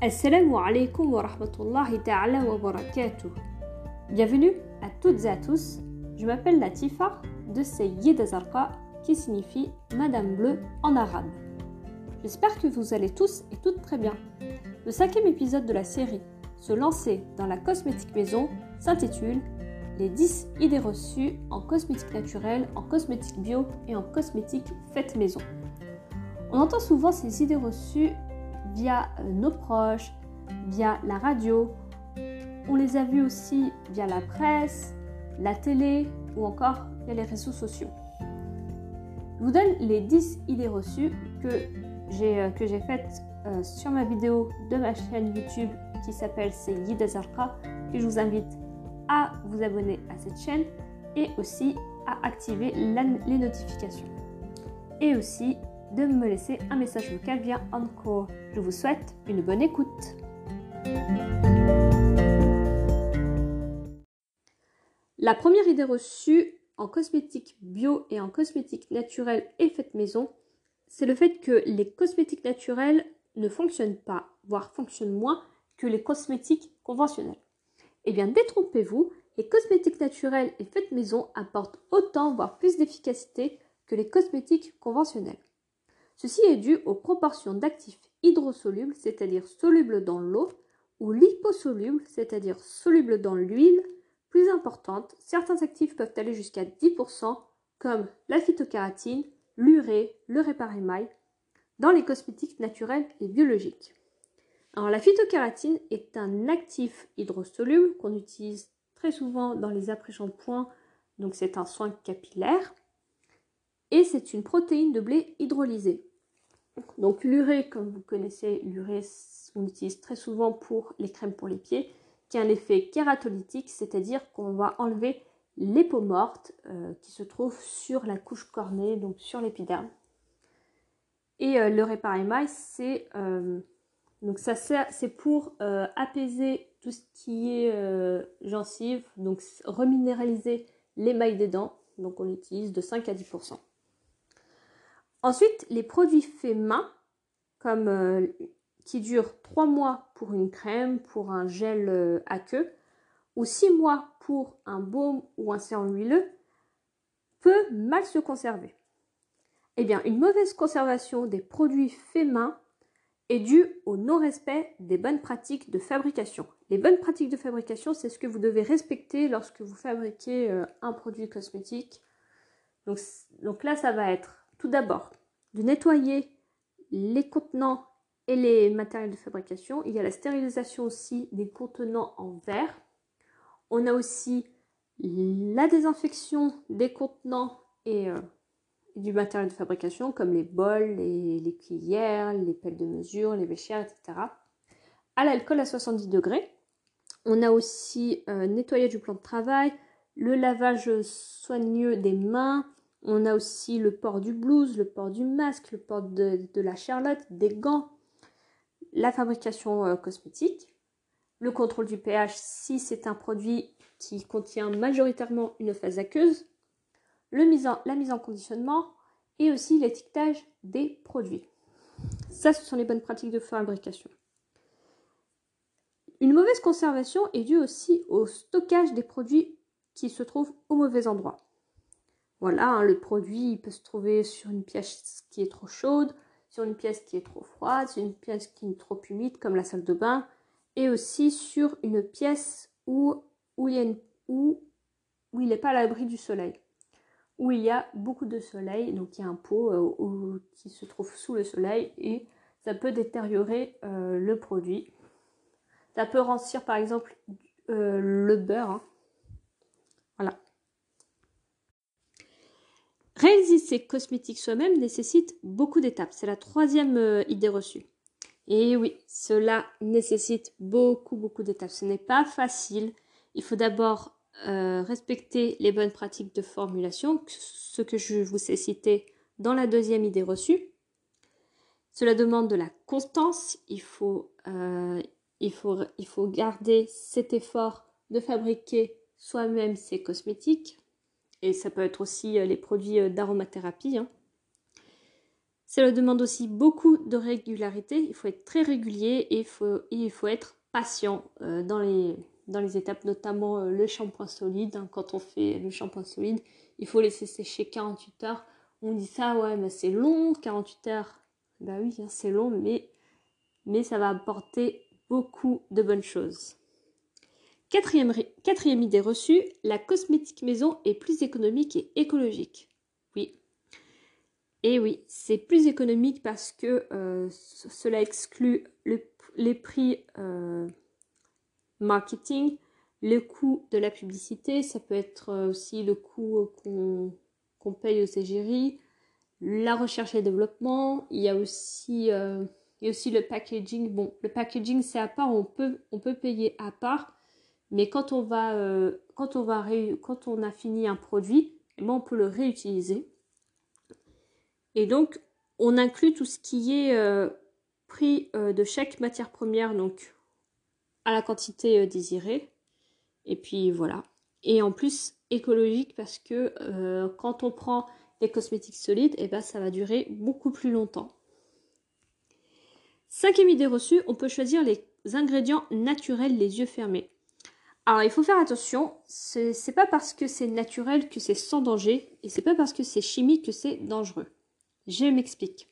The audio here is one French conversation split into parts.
Assalamu alaikum wa rahmatullahi ta'ala wa barakatuh. Bienvenue à toutes et à tous. Je m'appelle Latifa de Sayyid Azarqa qui signifie Madame Bleue en arabe. J'espère que vous allez tous et toutes très bien. Le cinquième épisode de la série Se lancer dans la cosmétique maison s'intitule Les 10 idées reçues en cosmétique naturelle, en cosmétique bio et en cosmétique faite maison. On entend souvent ces idées reçues via euh, nos proches, via la radio. On les a vues aussi via la presse, la télé ou encore via les réseaux sociaux. Je vous donne les 10 idées reçues que j'ai euh, faites euh, sur ma vidéo de ma chaîne YouTube qui s'appelle C'est Azarqa et je vous invite à vous abonner à cette chaîne et aussi à activer les notifications. Et aussi de me laisser un message vocal via Encore. Je vous souhaite une bonne écoute. La première idée reçue en cosmétique bio et en cosmétique naturelle et faite maison, c'est le fait que les cosmétiques naturels ne fonctionnent pas, voire fonctionnent moins que les cosmétiques conventionnels. Eh bien, détrompez-vous, les cosmétiques naturels et faits maison apportent autant, voire plus d'efficacité que les cosmétiques conventionnels. Ceci est dû aux proportions d'actifs hydrosolubles, c'est-à-dire solubles dans l'eau, ou liposolubles, c'est-à-dire solubles dans l'huile, plus importantes. Certains actifs peuvent aller jusqu'à 10%, comme la phytokératine, l'urée, le réparémail, dans les cosmétiques naturels et biologiques. Alors la phytokératine est un actif hydrosoluble qu'on utilise très souvent dans les après-shampoings, donc c'est un soin capillaire. Et c'est une protéine de blé hydrolysée. Donc l'urée, comme vous connaissez, l'urée, on l'utilise très souvent pour les crèmes pour les pieds, qui a un effet kératolytique, c'est-à-dire qu'on va enlever les peaux mortes euh, qui se trouvent sur la couche cornée, donc sur l'épiderme. Et euh, le réparémail, c'est euh, c'est pour apaiser tout ce qui est gencive, donc reminéraliser l'émail des dents. Donc on utilise de 5 à 10%. Ensuite, les produits faits main, comme euh, qui durent 3 mois pour une crème, pour un gel euh, à queue, ou 6 mois pour un baume ou un sérum huileux, peut mal se conserver. Eh bien, une mauvaise conservation des produits faits main est due au non-respect des bonnes pratiques de fabrication. Les bonnes pratiques de fabrication, c'est ce que vous devez respecter lorsque vous fabriquez euh, un produit cosmétique. Donc là, ça va être tout d'abord, de nettoyer les contenants et les matériels de fabrication. Il y a la stérilisation aussi des contenants en verre. On a aussi la désinfection des contenants et, euh, du matériel de fabrication comme les bols, les, cuillères, les pelles de mesure, les béchères, etc. À l'alcool à 70 degrés. On a aussi euh, nettoyé du plan de travail, le lavage soigneux des mains, on a aussi le port du blouse, le port du masque, le port de, la charlotte, des gants, la fabrication euh, cosmétique, le contrôle du pH si c'est un produit qui contient majoritairement une phase aqueuse, la mise en conditionnement et aussi l'étiquetage des produits. Ça, ce sont les bonnes pratiques de fabrication. Une mauvaise conservation est due aussi au stockage des produits qui se trouvent au mauvais endroit. Voilà, hein, le produit peut se trouver sur une pièce qui est trop chaude, sur une pièce qui est trop froide, sur une pièce qui est trop humide comme la salle de bain, et aussi sur une pièce où, où il n'est pas à l'abri du soleil, où il y a beaucoup de soleil, donc il y a un pot euh, qui se trouve sous le soleil et ça peut détériorer euh, le produit. Ça peut rancir par exemple euh, le beurre. Hein. Voilà. Réaliser ces cosmétiques soi-même nécessite beaucoup d'étapes. C'est la troisième euh, idée reçue. Et oui, cela nécessite beaucoup, beaucoup d'étapes. Ce n'est pas facile. Il faut d'abord euh, respecter les bonnes pratiques de formulation, ce que je vous ai cité dans la deuxième idée reçue. Cela demande de la constance. Il faut, euh, il faut garder cet effort de fabriquer soi-même ses cosmétiques et ça peut être aussi euh, les produits euh, d'aromathérapie. Hein. Cela demande aussi beaucoup de régularité. Il faut être très régulier et il faut, être patient euh, dans, les, étapes, notamment le shampoing solide. Hein. quand on fait le shampoing solide, il faut laisser sécher 48 heures. On dit ça, ouais, mais c'est long, 48 heures. Bah oui, hein, c'est long, mais ça va apporter beaucoup de bonnes choses. Quatrième, idée reçue, la cosmétique maison est plus économique et écologique. Oui. Et oui, c'est plus économique parce que euh, cela exclut les prix euh, marketing, le coût de la publicité, ça peut être euh, aussi le coût qu'on paye aux égéries, la recherche et développement, il y a aussi, le packaging. Bon, le packaging c'est à part, on peut payer à part, mais quand on va, euh, quand on va quand on a fini un produit, eh ben, on peut le réutiliser. Et donc, on inclut tout ce qui est euh, prix euh, de chaque matière première, donc à la quantité désirée. Et puis voilà. Et en plus, écologique parce que quand on prend des cosmétiques solides, eh ben, ça va durer beaucoup plus longtemps. Cinquième idée reçue, on peut choisir les ingrédients naturels les yeux fermés. Alors il faut faire attention, c'est pas parce que c'est naturel que c'est sans danger et c'est pas parce que c'est chimique que c'est dangereux. Je m'explique.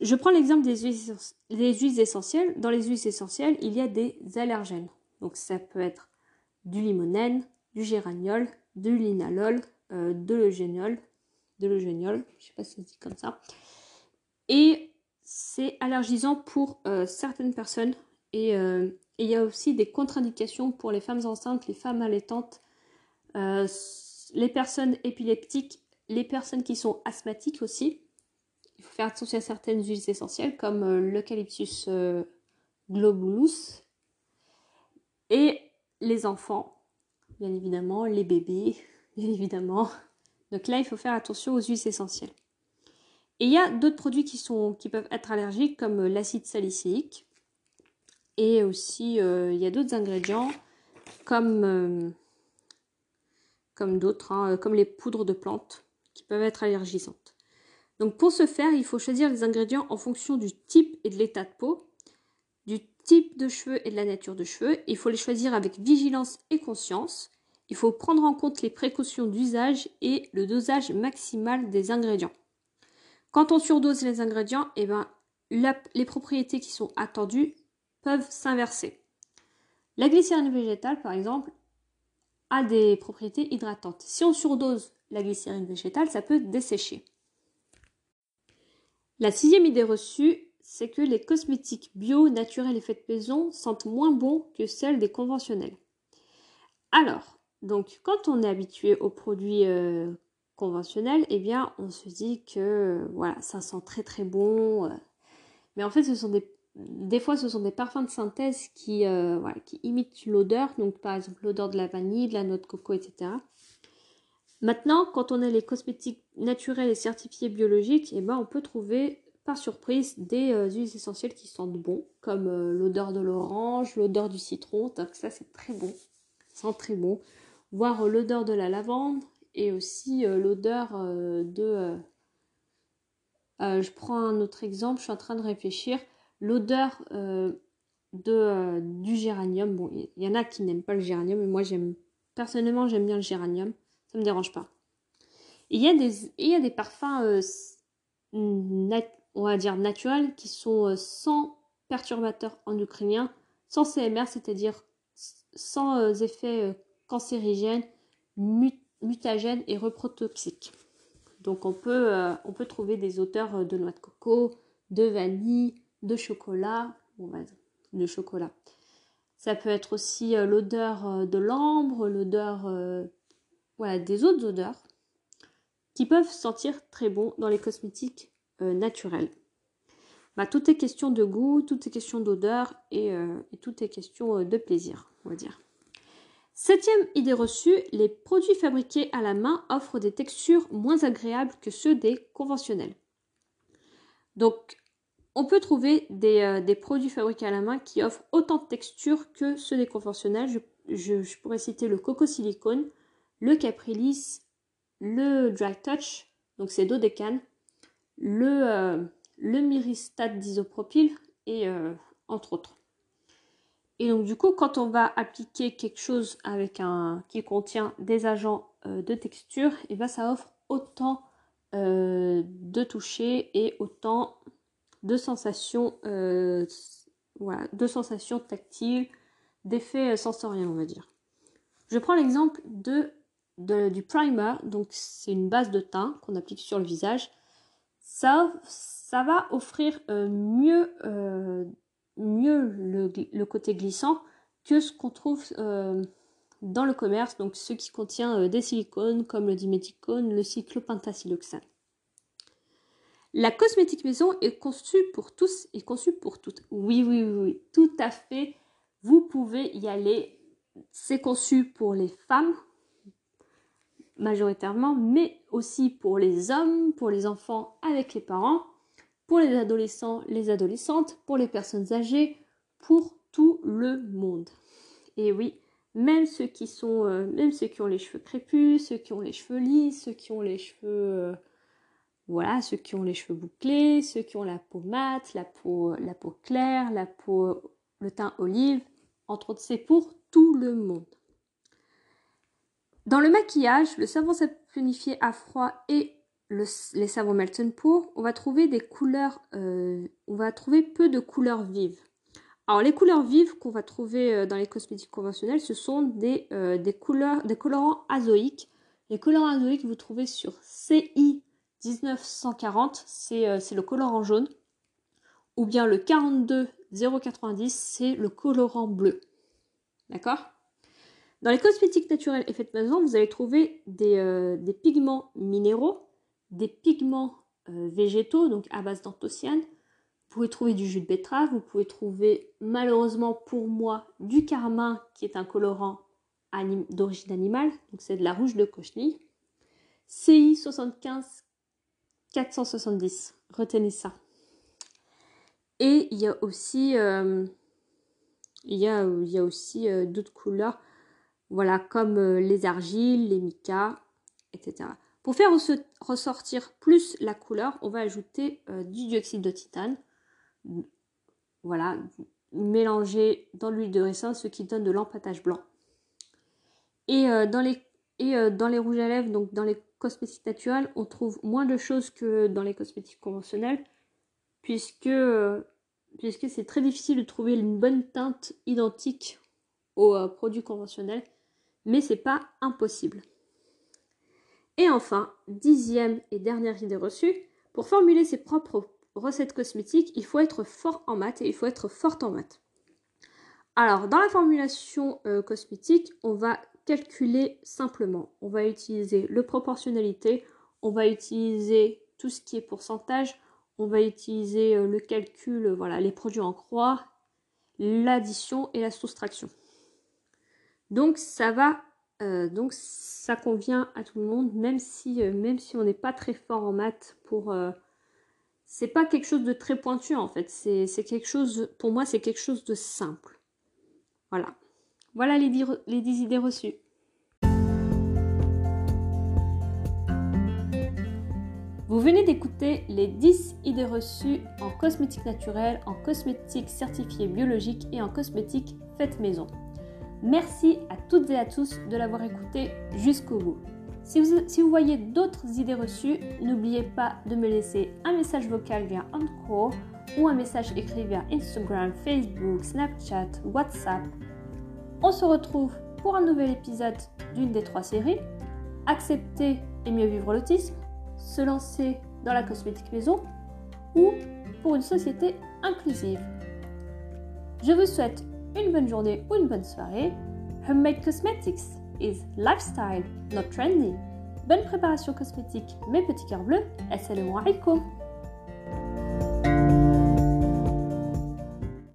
Je prends l'exemple des huiles, huiles essentielles. Dans les huiles essentielles, il y a des allergènes. Donc ça peut être du limonène, du géraniol, du linalol, euh, de l'eugéniol, de l'eugéniol, je sais pas si ça se dit comme ça. Et c'est allergisant pour euh, certaines personnes et euh, et il y a aussi des contre-indications pour les femmes enceintes, les femmes allaitantes, euh, les personnes épileptiques, les personnes qui sont asthmatiques aussi. Il faut faire attention à certaines huiles essentielles comme euh, l'eucalyptus euh, globulus. Et les enfants, bien évidemment, les bébés, bien évidemment. Donc là, il faut faire attention aux huiles essentielles. Et il y a d'autres produits qui, qui peuvent être allergiques comme l'acide salicylique et aussi, euh, il y a d'autres ingrédients comme, euh, comme d'autres, hein, euh, comme les poudres de plantes qui peuvent être allergisantes. Donc pour ce faire, il faut choisir les ingrédients en fonction du type et de l'état de peau, du type de cheveux et de la nature de cheveux. Il faut les choisir avec vigilance et conscience. Il faut prendre en compte les précautions d'usage et le dosage maximal des ingrédients. Quand on surdose les ingrédients, eh ben, les propriétés qui sont attendues s'inverser. La glycérine végétale, par exemple, a des propriétés hydratantes. Si on surdose la glycérine végétale, ça peut dessécher. La sixième idée reçue, c'est que les cosmétiques bio, naturels et faits maison sentent moins bon que celles des conventionnels. Alors, donc, quand on est habitué aux produits euh, conventionnels, eh bien, on se dit que voilà, ça sent très très bon. Euh. mais en fait, ce sont des des fois, ce sont des parfums de synthèse qui, euh, qui imitent l'odeur, donc par exemple l'odeur de la vanille, de la noix de coco, etc. Maintenant, quand on a les cosmétiques naturels et certifiés biologiques, eh ben, on peut trouver par surprise des euh, huiles essentielles qui sentent bon, comme euh, l'odeur de l'orange, l'odeur du citron, donc ça c'est très bon, ça sent très bon, voire l'odeur de la lavande et aussi l'odeur de... je prends un autre exemple, je suis en train de réfléchir l'odeur euh, euh, du géranium. Bon, il y, en a qui n'aiment pas le géranium, mais moi j'aime personnellement j'aime bien le géranium. Ça me dérange pas. Il y a des, il y a des parfums, euh, on va dire naturels, qui sont sans perturbateurs endocriniens, sans CMR, c'est-à-dire sans effets cancérigènes, mutagènes et reprotoxiques. Donc on peut, on peut trouver des odeurs de noix de coco, de vanille, de chocolat, de chocolat. Ça peut être aussi euh, l'odeur euh, de l'ambre, l'odeur euh, voilà, des autres odeurs qui peuvent sentir très bon dans les cosmétiques naturels. Bah, tout est question de goût, tout est question d'odeur et, tout est question de plaisir, on va dire. Septième idée reçue, les produits fabriqués à la main offrent des textures moins agréables que ceux des conventionnels. On peut trouver euh, des, produits fabriqués à la main qui offrent autant de texture que ceux des conventionnels. Je, pourrais citer le Coco Silicone, le Caprilis, le Dry Touch, donc c'est Dodecane, le, le myristate d'isopropyl et entre autres. Et donc du coup, quand on va appliquer quelque chose avec un qui contient des agents de texture, eh ben ça offre autant de toucher et autant de sensations, voilà, de sensations tactiles, d'effets sensoriels, on va dire. Je prends l'exemple de, du primer, donc c'est une base de teint qu'on applique sur le visage. Ça, ça va offrir euh, mieux, euh, mieux le, côté glissant que ce qu'on trouve euh, dans le commerce, donc ce qui contient des silicones comme le diméthicone, le cyclopentasiloxane. La cosmétique maison est conçue pour tous et conçue pour toutes. Oui, oui, oui, tout à fait. Vous pouvez y aller c'est conçu pour les femmes majoritairement, mais aussi pour les hommes, pour les enfants avec les parents, pour les adolescents, les adolescentes, pour les personnes âgées, pour tout le monde. Et oui, même ceux qui sont, euh, même ceux qui ont les cheveux crépus, ceux qui ont les cheveux lisses, ceux qui ont les cheveux, euh, voilà, ceux qui ont les cheveux bouclés, ceux qui ont la peau mate, la peau, la peau claire, la peau, le teint olive, entre autres, c'est pour tout le monde. Dans le maquillage, le savon saponifié à froid et les savons melt pour, on va trouver des couleurs, euh, on va trouver peu de couleurs vives. Alors les couleurs vives qu'on va trouver euh, dans les cosmétiques conventionnels, ce sont des, euh, des colorants azoïques. Les colorants azoïques, vous trouvez sur CI 1940, c'est le colorant jaune. Ou bien le 42 0,90, c'est le colorant bleu. D'accord? Dans les cosmétiques naturels et faites maison, vous allez trouver des, euh, pigments minéraux, des pigments euh, végétaux, donc à base d'anthocyanes. Vous pouvez trouver du jus de betterave, vous pouvez trouver malheureusement pour moi du carmin qui est un colorant d'origine animale, donc c'est de la rouge de cochenille. CI 75 470, retenez ça. Et il y a aussi, euh, euh, d'autres couleurs, voilà, comme euh, les argiles, les micas, etc. Pour faire ressortir plus la couleur, on va ajouter du dioxyde de titane. Voilà, mélanger dans l'huile de ricin, ce qui donne de l'empâtage blanc. Et dans les rouges à lèvres, donc dans les cosmétiques naturels, on trouve moins de choses que dans les cosmétiques conventionnels puisque, puisque c'est très difficile de trouver une bonne teinte identique aux euh, produits conventionnels, mais c'est pas impossible. Et enfin, dixième et dernière idée reçue, pour formuler ses propres recettes cosmétiques, il faut être fort en maths et il faut être forte en maths. Alors, dans la formulation euh, cosmétique, on va calculer simplement. On va utiliser le proportionnalité, on va utiliser tout ce qui est pourcentage, on va utiliser euh, le calcul, euh, voilà, les produits en croix, l'addition et la soustraction. Donc ça va, euh, donc ça convient à tout le monde, même si, même si on n'est pas très fort en maths pour... c'est pas quelque chose de très pointu en fait, c'est quelque chose, pour moi c'est quelque chose de simple. Voilà. Voilà les, les 10 idées reçues. Vous venez d'écouter les 10 idées reçues en cosmétique naturelle, en cosmétique certifiée biologique et en cosmétique faite maison. Merci à toutes et à tous de l'avoir écouté jusqu'au bout. Si vous, voyez d'autres idées reçues, n'oubliez pas de me laisser un message vocal via Encore ou un message écrit via Instagram, Facebook, Snapchat, WhatsApp. On se retrouve pour un nouvel épisode d'une des trois séries. Accepter et mieux vivre l'autisme se lancer dans la cosmétique maison ou pour une société inclusive. Je vous souhaite une bonne journée ou une bonne soirée. Homemade Cosmetics is lifestyle, not trendy. Bonne préparation cosmétique, mes petits cœurs bleus. Assalamu alaikum.